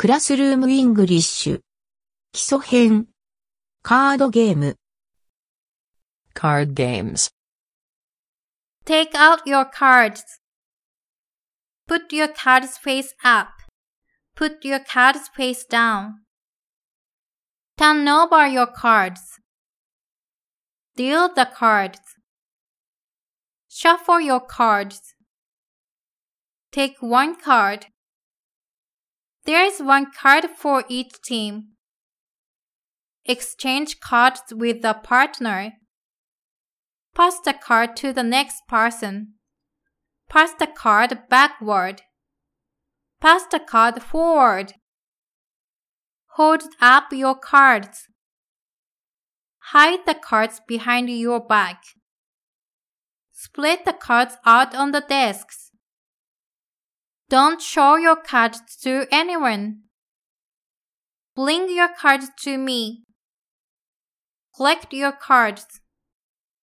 クラスルームイングリッシュ。基礎編。カードゲーム。Card games. Take out your cards. Put your cards face up. Put your cards face down. Turn over your cards. Deal the cards. Shuffle your cards. Take one card. There is one card for each team. Exchange cards with the partner. Pass the card to the next person. Pass the card backward. Pass the card forward. Hold up your cards. Hide the cards behind your back. Split the cards out on the desks. Don't show your cards to anyone. Bring your cards to me. Collect your cards.